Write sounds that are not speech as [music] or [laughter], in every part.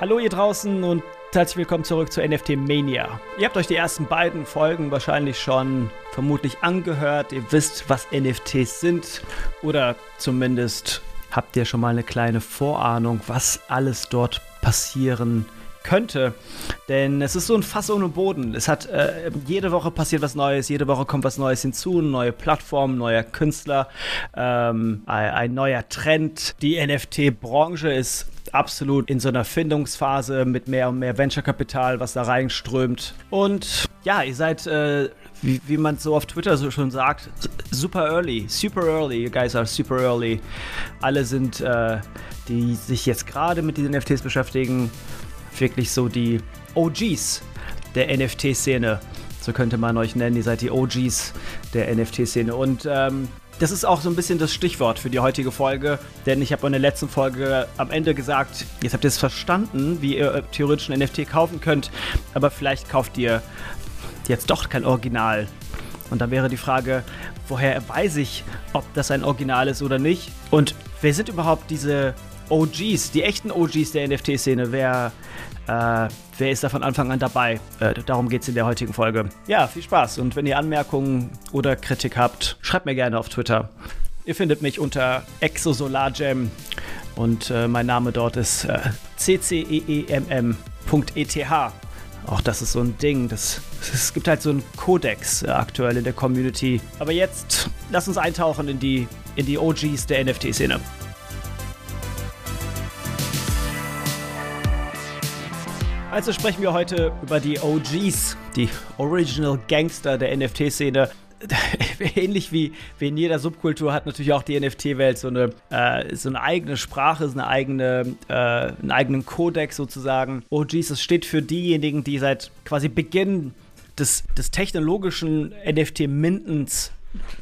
Hallo ihr draußen und herzlich willkommen zurück zu NFT Mania. Ihr habt euch die ersten beiden Folgen wahrscheinlich schon vermutlich angehört. Ihr wisst, was NFTs sind oder zumindest habt ihr schon mal eine kleine Vorahnung, was alles dort passieren könnte. Denn es ist so ein Fass ohne Boden. Es hat äh, jede Woche passiert was Neues, jede Woche kommt was Neues hinzu, neue Plattformen, neuer Künstler, ähm, ein, ein neuer Trend. Die NFT-Branche ist absolut in so einer Findungsphase mit mehr und mehr Venture-Kapital, was da reinströmt. Und ja, ihr seid, äh, wie, wie man so auf Twitter so schon sagt, super early, super early. You guys are super early. Alle sind, äh, die sich jetzt gerade mit diesen NFTs beschäftigen, wirklich so die OGs der NFT-Szene. So könnte man euch nennen. Ihr seid die OGs der NFT-Szene. Und ähm, das ist auch so ein bisschen das Stichwort für die heutige Folge, denn ich habe in der letzten Folge am Ende gesagt, jetzt habt ihr es verstanden, wie ihr theoretisch ein NFT kaufen könnt, aber vielleicht kauft ihr jetzt doch kein Original. Und da wäre die Frage, woher weiß ich, ob das ein Original ist oder nicht? Und wer sind überhaupt diese OGs, die echten OGs der NFT-Szene? Wer, äh, wer ist da von Anfang an dabei? Äh, darum geht es in der heutigen Folge. Ja, viel Spaß. Und wenn ihr Anmerkungen oder Kritik habt, schreibt mir gerne auf Twitter. Ihr findet mich unter ExoSolarGem und äh, mein Name dort ist äh, cceemm.eth. Auch das ist so ein Ding. Das, es gibt halt so einen Kodex äh, aktuell in der Community. Aber jetzt lass uns eintauchen in die, in die OGs der NFT-Szene. Also sprechen wir heute über die OGs, die Original Gangster der NFT-Szene. [laughs] Ähnlich wie, wie in jeder Subkultur hat natürlich auch die NFT-Welt so eine, äh, so eine eigene Sprache, so eine eigene, äh, einen eigenen Kodex sozusagen. OGs, das steht für diejenigen, die seit quasi Beginn des, des technologischen NFT-Mintens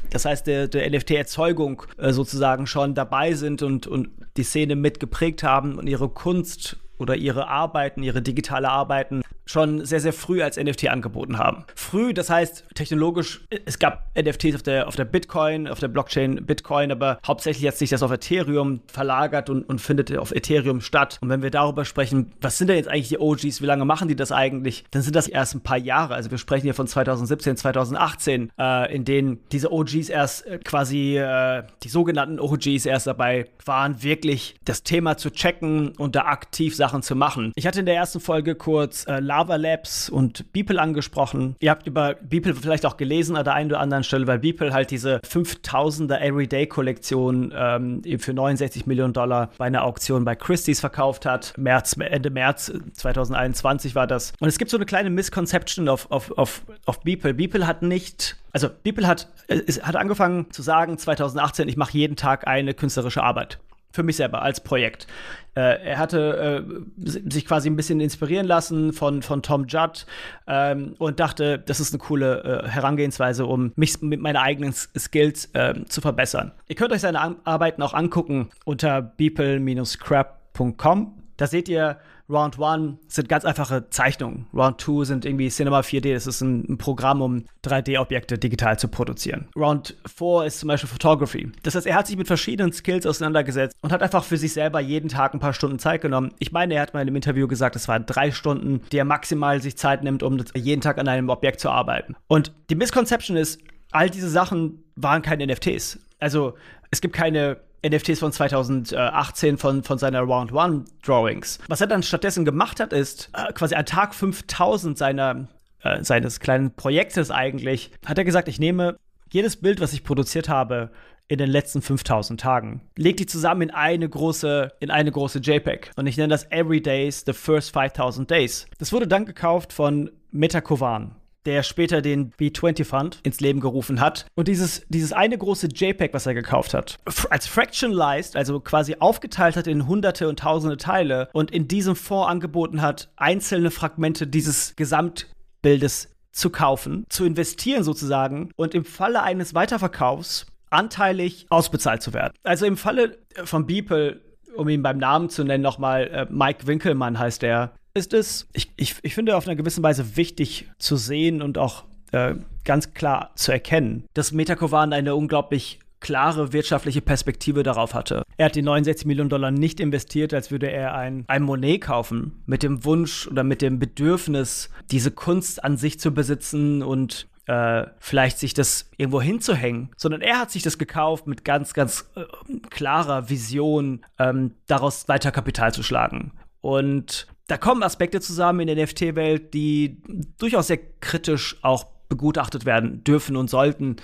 das heißt, der, der NFT-Erzeugung äh, sozusagen schon dabei sind und, und die Szene mitgeprägt haben und ihre Kunst oder ihre Arbeiten, ihre digitale Arbeiten schon sehr, sehr früh als NFT angeboten haben. Früh, das heißt technologisch, es gab NFTs auf der, auf der Bitcoin, auf der Blockchain Bitcoin, aber hauptsächlich hat sich das auf Ethereum verlagert und, und findet auf Ethereum statt. Und wenn wir darüber sprechen, was sind denn jetzt eigentlich die OGs, wie lange machen die das eigentlich, dann sind das erst ein paar Jahre. Also wir sprechen hier von 2017, 2018, äh, in denen diese OGs erst äh, quasi, äh, die sogenannten OGs erst dabei waren, wirklich das Thema zu checken und da aktiv Sachen zu machen. Ich hatte in der ersten Folge kurz äh, Lava Labs und Beeple angesprochen. Ihr habt über Beeple vielleicht auch gelesen an der einen oder anderen Stelle, weil Beeple halt diese 5000er Everyday-Kollektion ähm, für 69 Millionen Dollar bei einer Auktion bei Christie's verkauft hat. März, Ende März 2021 war das. Und es gibt so eine kleine Misconception auf, auf, auf, auf Beeple. Beeple hat nicht also Beeple hat, äh, hat angefangen zu sagen 2018, ich mache jeden Tag eine künstlerische Arbeit für mich selber als Projekt. Äh, er hatte äh, sich quasi ein bisschen inspirieren lassen von, von Tom Judd ähm, und dachte, das ist eine coole äh, Herangehensweise, um mich mit meinen eigenen Skills ähm, zu verbessern. Ihr könnt euch seine Arbeiten auch angucken unter beeple-scrap.com. Da seht ihr Round 1 sind ganz einfache Zeichnungen. Round 2 sind irgendwie Cinema 4D. Das ist ein, ein Programm, um 3D-Objekte digital zu produzieren. Round 4 ist zum Beispiel Photography. Das heißt, er hat sich mit verschiedenen Skills auseinandergesetzt und hat einfach für sich selber jeden Tag ein paar Stunden Zeit genommen. Ich meine, er hat mal in einem Interview gesagt, es waren drei Stunden, die er maximal sich Zeit nimmt, um jeden Tag an einem Objekt zu arbeiten. Und die Misconception ist, all diese Sachen waren keine NFTs. Also es gibt keine NFTs von 2018 von, von seiner Round One Drawings. Was er dann stattdessen gemacht hat, ist äh, quasi an Tag 5000 seiner, äh, seines kleinen Projektes eigentlich, hat er gesagt, ich nehme jedes Bild, was ich produziert habe, in den letzten 5000 Tagen. Leg die zusammen in eine große, in eine große JPEG. Und ich nenne das Every Days, the first 5000 Days. Das wurde dann gekauft von Metakovan der später den B20 Fund ins Leben gerufen hat. Und dieses, dieses eine große JPEG, was er gekauft hat, als fractionalized, also quasi aufgeteilt hat in hunderte und tausende Teile und in diesem Fonds angeboten hat, einzelne Fragmente dieses Gesamtbildes zu kaufen, zu investieren sozusagen und im Falle eines Weiterverkaufs anteilig ausbezahlt zu werden. Also im Falle von Beeple um ihn beim Namen zu nennen, nochmal, äh, Mike Winkelmann heißt er, ist es, ich, ich, ich finde, auf einer gewissen Weise wichtig zu sehen und auch äh, ganz klar zu erkennen, dass Metakovan eine unglaublich klare wirtschaftliche Perspektive darauf hatte. Er hat die 69 Millionen Dollar nicht investiert, als würde er ein, ein Monet kaufen, mit dem Wunsch oder mit dem Bedürfnis, diese Kunst an sich zu besitzen und äh, vielleicht sich das irgendwo hinzuhängen, sondern er hat sich das gekauft mit ganz, ganz äh, klarer Vision, ähm, daraus weiter Kapital zu schlagen. Und da kommen Aspekte zusammen in der NFT-Welt, die durchaus sehr kritisch auch begutachtet werden dürfen und sollten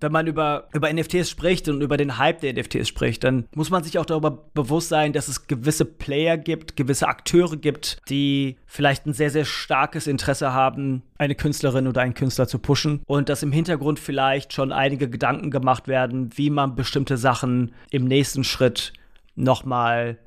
wenn man über, über NFTs spricht und über den Hype der NFTs spricht, dann muss man sich auch darüber bewusst sein, dass es gewisse Player gibt, gewisse Akteure gibt, die vielleicht ein sehr, sehr starkes Interesse haben, eine Künstlerin oder einen Künstler zu pushen und dass im Hintergrund vielleicht schon einige Gedanken gemacht werden, wie man bestimmte Sachen im nächsten Schritt nochmal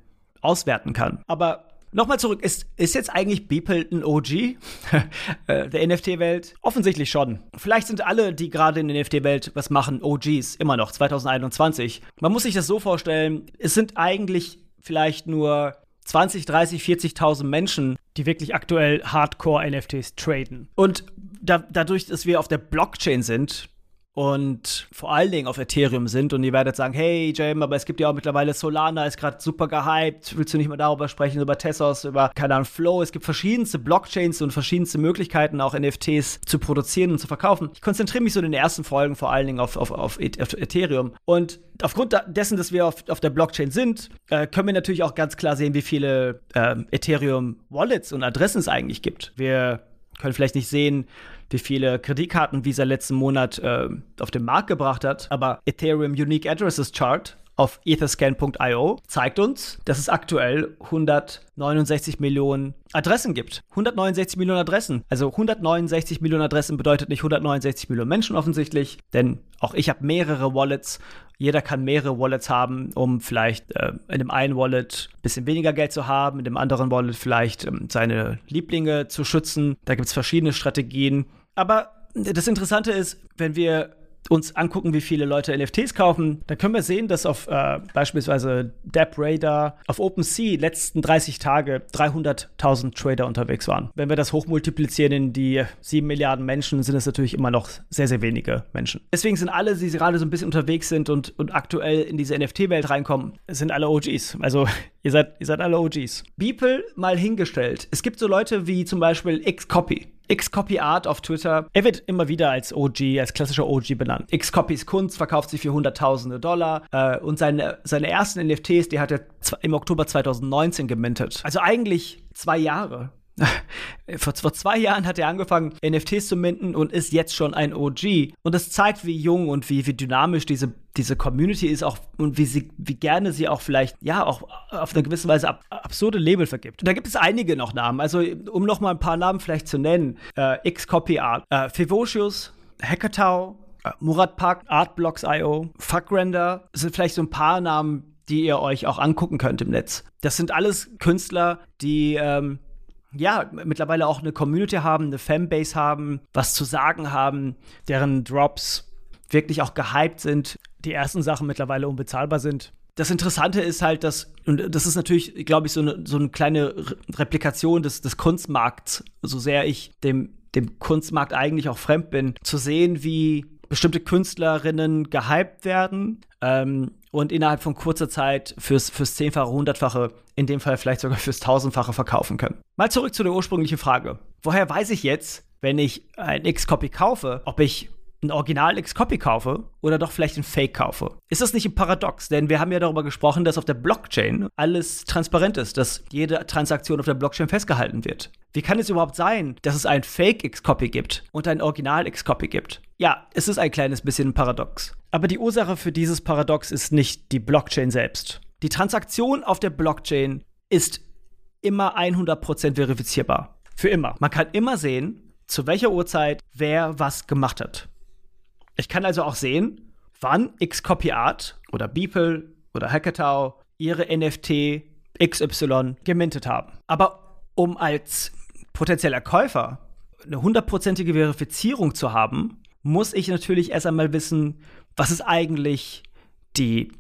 auswerten kann. Aber Nochmal zurück, ist, ist jetzt eigentlich Beeple ein OG [laughs] äh, der NFT-Welt? Offensichtlich schon. Vielleicht sind alle, die gerade in der NFT-Welt was machen, OGs, immer noch, 2021. Man muss sich das so vorstellen, es sind eigentlich vielleicht nur 20, 30, 40.000 Menschen, die wirklich aktuell Hardcore-NFTs traden. Und da, dadurch, dass wir auf der Blockchain sind, und vor allen Dingen auf Ethereum sind und ihr werdet sagen, hey Jam, aber es gibt ja auch mittlerweile Solana, ist gerade super gehypt, willst du nicht mal darüber sprechen, über Tessos, über, keine Ahnung, Flow, es gibt verschiedenste Blockchains und verschiedenste Möglichkeiten, auch NFTs zu produzieren und zu verkaufen. Ich konzentriere mich so in den ersten Folgen vor allen Dingen auf, auf, auf, auf Ethereum und aufgrund dessen, dass wir auf, auf der Blockchain sind, äh, können wir natürlich auch ganz klar sehen, wie viele äh, Ethereum-Wallets und Adressen es eigentlich gibt. Wir können vielleicht nicht sehen, wie viele Kreditkarten Visa letzten Monat äh, auf den Markt gebracht hat. Aber Ethereum Unique Addresses Chart auf etherscan.io zeigt uns, dass es aktuell 169 Millionen Adressen gibt. 169 Millionen Adressen. Also 169 Millionen Adressen bedeutet nicht 169 Millionen Menschen offensichtlich, denn auch ich habe mehrere Wallets. Jeder kann mehrere Wallets haben, um vielleicht äh, in dem einen Wallet ein bisschen weniger Geld zu haben, in dem anderen Wallet vielleicht ähm, seine Lieblinge zu schützen. Da gibt es verschiedene Strategien. Aber das Interessante ist, wenn wir uns angucken, wie viele Leute NFTs kaufen, dann können wir sehen, dass auf äh, beispielsweise DappRadar auf OpenSea letzten 30 Tage 300.000 Trader unterwegs waren. Wenn wir das hochmultiplizieren in die 7 Milliarden Menschen, sind es natürlich immer noch sehr, sehr wenige Menschen. Deswegen sind alle, die gerade so ein bisschen unterwegs sind und, und aktuell in diese NFT-Welt reinkommen, sind alle OGs. Also [laughs] ihr seid, ihr seid alle OGs. Beeple mal hingestellt. Es gibt so Leute wie zum Beispiel Xcopy. Xcopy Art auf Twitter. Er wird immer wieder als OG, als klassischer OG benannt. Xcopys Kunst verkauft sich für Hunderttausende Dollar äh, und seine, seine ersten NFTs, die hat er im Oktober 2019 gemintet. Also eigentlich zwei Jahre. Vor, vor zwei Jahren hat er angefangen, NFTs zu minten und ist jetzt schon ein OG. Und das zeigt, wie jung und wie, wie dynamisch diese, diese Community ist auch und wie, sie, wie gerne sie auch vielleicht, ja, auch auf eine gewisse Weise ab, absurde Label vergibt. Und da gibt es einige noch Namen. Also, um noch mal ein paar Namen vielleicht zu nennen: äh, Xcopy Art, äh, Fivocius, Hackertau, äh, Murat Park, Artblocks.io, Fuckrender. Sind vielleicht so ein paar Namen, die ihr euch auch angucken könnt im Netz. Das sind alles Künstler, die ähm, ja, mittlerweile auch eine Community haben, eine Fanbase haben, was zu sagen haben, deren Drops wirklich auch gehypt sind, die ersten Sachen mittlerweile unbezahlbar sind. Das Interessante ist halt, dass, und das ist natürlich, glaube ich, so eine, so eine kleine Replikation des, des Kunstmarkts, so sehr ich dem, dem Kunstmarkt eigentlich auch fremd bin, zu sehen, wie bestimmte Künstlerinnen gehypt werden ähm, und innerhalb von kurzer Zeit fürs, fürs Zehnfache, Hundertfache, in dem Fall vielleicht sogar fürs Tausendfache verkaufen können. Mal zurück zu der ursprünglichen Frage. Woher weiß ich jetzt, wenn ich ein X-Copy kaufe, ob ich ein Original X-Copy kaufe oder doch vielleicht ein Fake kaufe. Ist das nicht ein Paradox? Denn wir haben ja darüber gesprochen, dass auf der Blockchain alles transparent ist, dass jede Transaktion auf der Blockchain festgehalten wird. Wie kann es überhaupt sein, dass es ein Fake X-Copy gibt und ein Original X-Copy gibt? Ja, es ist ein kleines bisschen ein Paradox. Aber die Ursache für dieses Paradox ist nicht die Blockchain selbst. Die Transaktion auf der Blockchain ist immer 100% verifizierbar. Für immer. Man kann immer sehen, zu welcher Uhrzeit wer was gemacht hat. Ich kann also auch sehen, wann Xcopyart oder Beeple oder Hackertau ihre NFT XY gemintet haben. Aber um als potenzieller Käufer eine hundertprozentige Verifizierung zu haben, muss ich natürlich erst einmal wissen, was ist eigentlich die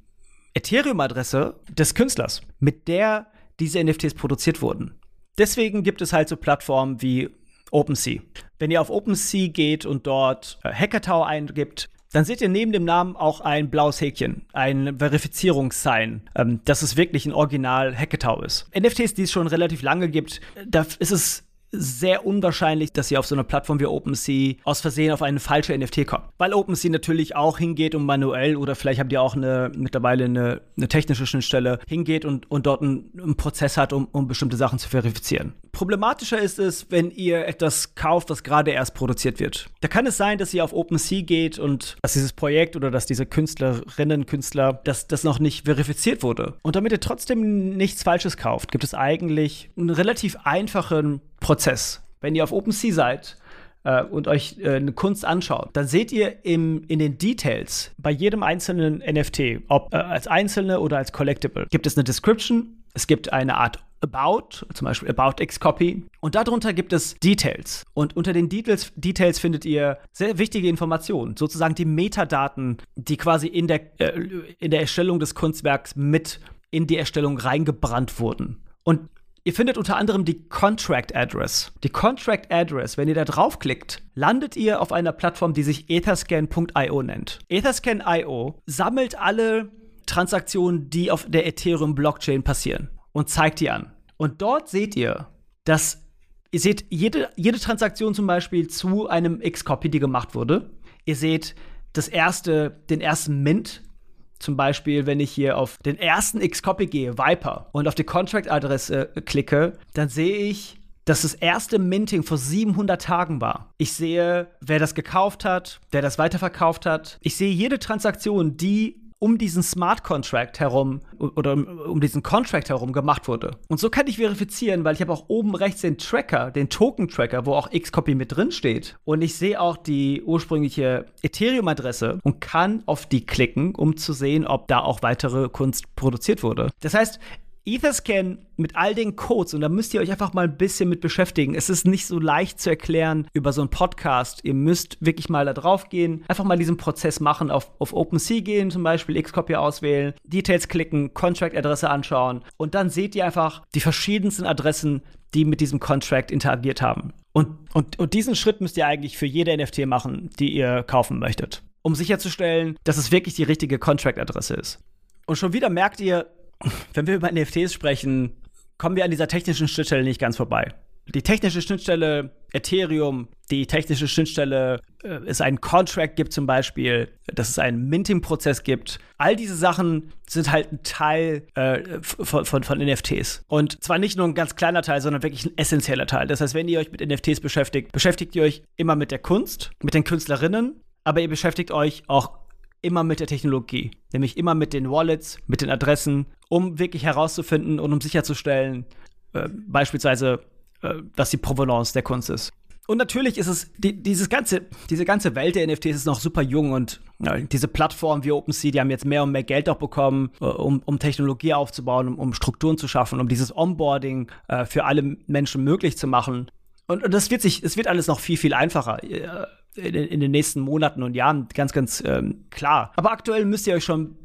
Ethereum-Adresse des Künstlers, mit der diese NFTs produziert wurden. Deswegen gibt es halt so Plattformen wie OpenSea. Wenn ihr auf OpenSea geht und dort äh, Hackertau eingibt, dann seht ihr neben dem Namen auch ein blaues Häkchen, ein Verifizierungssign, ähm, dass es wirklich ein Original Hacketau ist. NFTs, die es schon relativ lange gibt, da ist es sehr unwahrscheinlich, dass ihr auf so einer Plattform wie OpenSea aus Versehen auf eine falsche NFT kommt. Weil OpenSea natürlich auch hingeht und manuell oder vielleicht habt ihr auch eine, mittlerweile eine, eine technische Schnittstelle hingeht und, und dort einen, einen Prozess hat, um, um bestimmte Sachen zu verifizieren. Problematischer ist es, wenn ihr etwas kauft, das gerade erst produziert wird. Da kann es sein, dass ihr auf OpenSea geht und dass dieses Projekt oder dass diese Künstlerinnen, Künstler, dass das noch nicht verifiziert wurde. Und damit ihr trotzdem nichts Falsches kauft, gibt es eigentlich einen relativ einfachen Prozess. Wenn ihr auf OpenSea seid, äh, und euch äh, eine Kunst anschaut, dann seht ihr im, in den Details bei jedem einzelnen NFT, ob äh, als einzelne oder als Collectible, gibt es eine Description, es gibt eine Art About, zum Beispiel About X Copy. Und darunter gibt es Details. Und unter den Details, Details findet ihr sehr wichtige Informationen, sozusagen die Metadaten, die quasi in der, äh, in der Erstellung des Kunstwerks mit in die Erstellung reingebrannt wurden. Und Ihr findet unter anderem die Contract Address. Die Contract Address, wenn ihr da draufklickt, landet ihr auf einer Plattform, die sich etherscan.io nennt. Etherscan.io sammelt alle Transaktionen, die auf der Ethereum Blockchain passieren und zeigt die an. Und dort seht ihr, dass ihr seht jede, jede Transaktion zum Beispiel zu einem X-Copy, die gemacht wurde. Ihr seht das erste, den ersten Mint. Zum Beispiel, wenn ich hier auf den ersten X-Copy gehe, Viper, und auf die Contract-Adresse äh, klicke, dann sehe ich, dass das erste Minting vor 700 Tagen war. Ich sehe, wer das gekauft hat, wer das weiterverkauft hat. Ich sehe jede Transaktion, die um diesen Smart Contract herum oder um, diesen Contract herum gemacht wurde. Und so kann ich verifizieren, weil ich habe auch oben rechts den Tracker, den Token-Tracker, wo auch Xcopy mit drin steht. Und ich sehe auch die ursprüngliche Ethereum-Adresse und kann auf die klicken, um zu sehen, ob da auch weitere Kunst produziert wurde. Das heißt, Etherscan mit all den Codes, und da müsst ihr euch einfach mal ein bisschen mit beschäftigen. Es ist nicht so leicht zu erklären über so einen Podcast. Ihr müsst wirklich mal da drauf gehen, einfach mal diesen Prozess machen, auf, auf OpenSea gehen, zum Beispiel Xcopy auswählen, Details klicken, Contract-Adresse anschauen und dann seht ihr einfach die verschiedensten Adressen, die mit diesem Contract interagiert haben. Und, und, und diesen Schritt müsst ihr eigentlich für jede NFT machen, die ihr kaufen möchtet, um sicherzustellen, dass es wirklich die richtige Contract-Adresse ist. Und schon wieder merkt ihr, wenn wir über NFTs sprechen, kommen wir an dieser technischen Schnittstelle nicht ganz vorbei. Die technische Schnittstelle Ethereum, die technische Schnittstelle äh, es einen Contract gibt zum Beispiel, dass es einen Minting-Prozess gibt. All diese Sachen sind halt ein Teil äh, von, von, von, NFTs. Und zwar nicht nur ein ganz kleiner Teil, sondern wirklich ein essentieller Teil. Das heißt, wenn ihr euch mit NFTs beschäftigt, beschäftigt ihr euch immer mit der Kunst, mit den Künstlerinnen, aber ihr beschäftigt euch auch immer mit der Technologie, nämlich immer mit den Wallets, mit den Adressen, um wirklich herauszufinden und um sicherzustellen, äh, beispielsweise, äh, dass die Provenance der Kunst ist. Und natürlich ist es, die, dieses ganze, diese ganze Welt der NFTs ist noch super jung und ja, diese Plattformen wie OpenSea, die haben jetzt mehr und mehr Geld auch bekommen, äh, um, um Technologie aufzubauen, um, um Strukturen zu schaffen, um dieses Onboarding äh, für alle Menschen möglich zu machen. Und, und das wird sich, es wird alles noch viel, viel einfacher. Äh, in, in, den nächsten Monaten und Jahren ganz, ganz ähm, klar. Aber aktuell müsst ihr euch schon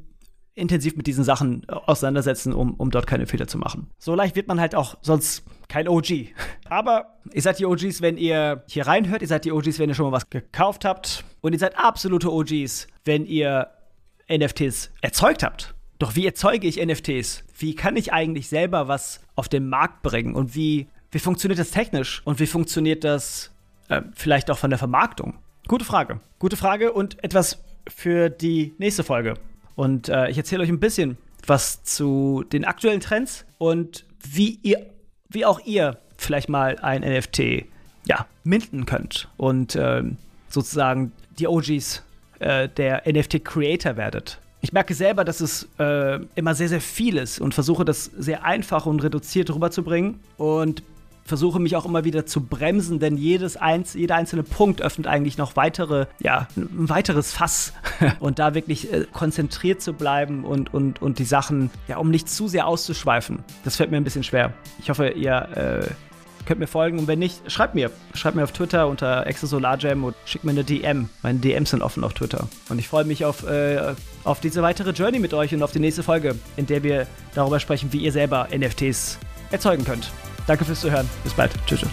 intensiv mit diesen Sachen auseinandersetzen, um, um dort keine Fehler zu machen. So leicht wird man halt auch sonst kein OG. Aber ihr seid die OGs, wenn ihr hier reinhört, ihr seid die OGs, wenn ihr schon mal was gekauft habt und ihr seid absolute OGs, wenn ihr NFTs erzeugt habt. Doch wie erzeuge ich NFTs? Wie kann ich eigentlich selber was auf den Markt bringen? Und wie, wie funktioniert das technisch? Und wie funktioniert das äh, vielleicht auch von der Vermarktung? Gute Frage. Gute Frage und etwas für die nächste Folge. Und äh, ich erzähle euch ein bisschen was zu den aktuellen Trends und wie ihr, wie auch ihr vielleicht mal ein NFT ja, minden könnt und äh, sozusagen die OGs äh, der NFT-Creator werdet. Ich merke selber, dass es äh, immer sehr, sehr viel ist und versuche das sehr einfach und reduziert rüberzubringen. Und versuche mich auch immer wieder zu bremsen, denn jedes eins, jeder einzelne Punkt öffnet eigentlich noch weitere, ja, ein weiteres Fass. [laughs] und da wirklich äh, konzentriert zu bleiben und, und, und die Sachen, ja, um nicht zu sehr auszuschweifen, das fällt mir ein bisschen schwer. Ich hoffe, ihr äh, könnt mir folgen und wenn nicht, schreibt mir. Schreibt mir auf Twitter unter Exosolarjam und schickt mir eine DM. Meine DMs sind offen auf Twitter. Und ich freue mich auf, äh, auf diese weitere Journey mit euch und auf die nächste Folge, in der wir darüber sprechen, wie ihr selber NFTs erzeugen könnt. Danke fürs Zuhören. Bis bald. Tschüss. tschüss.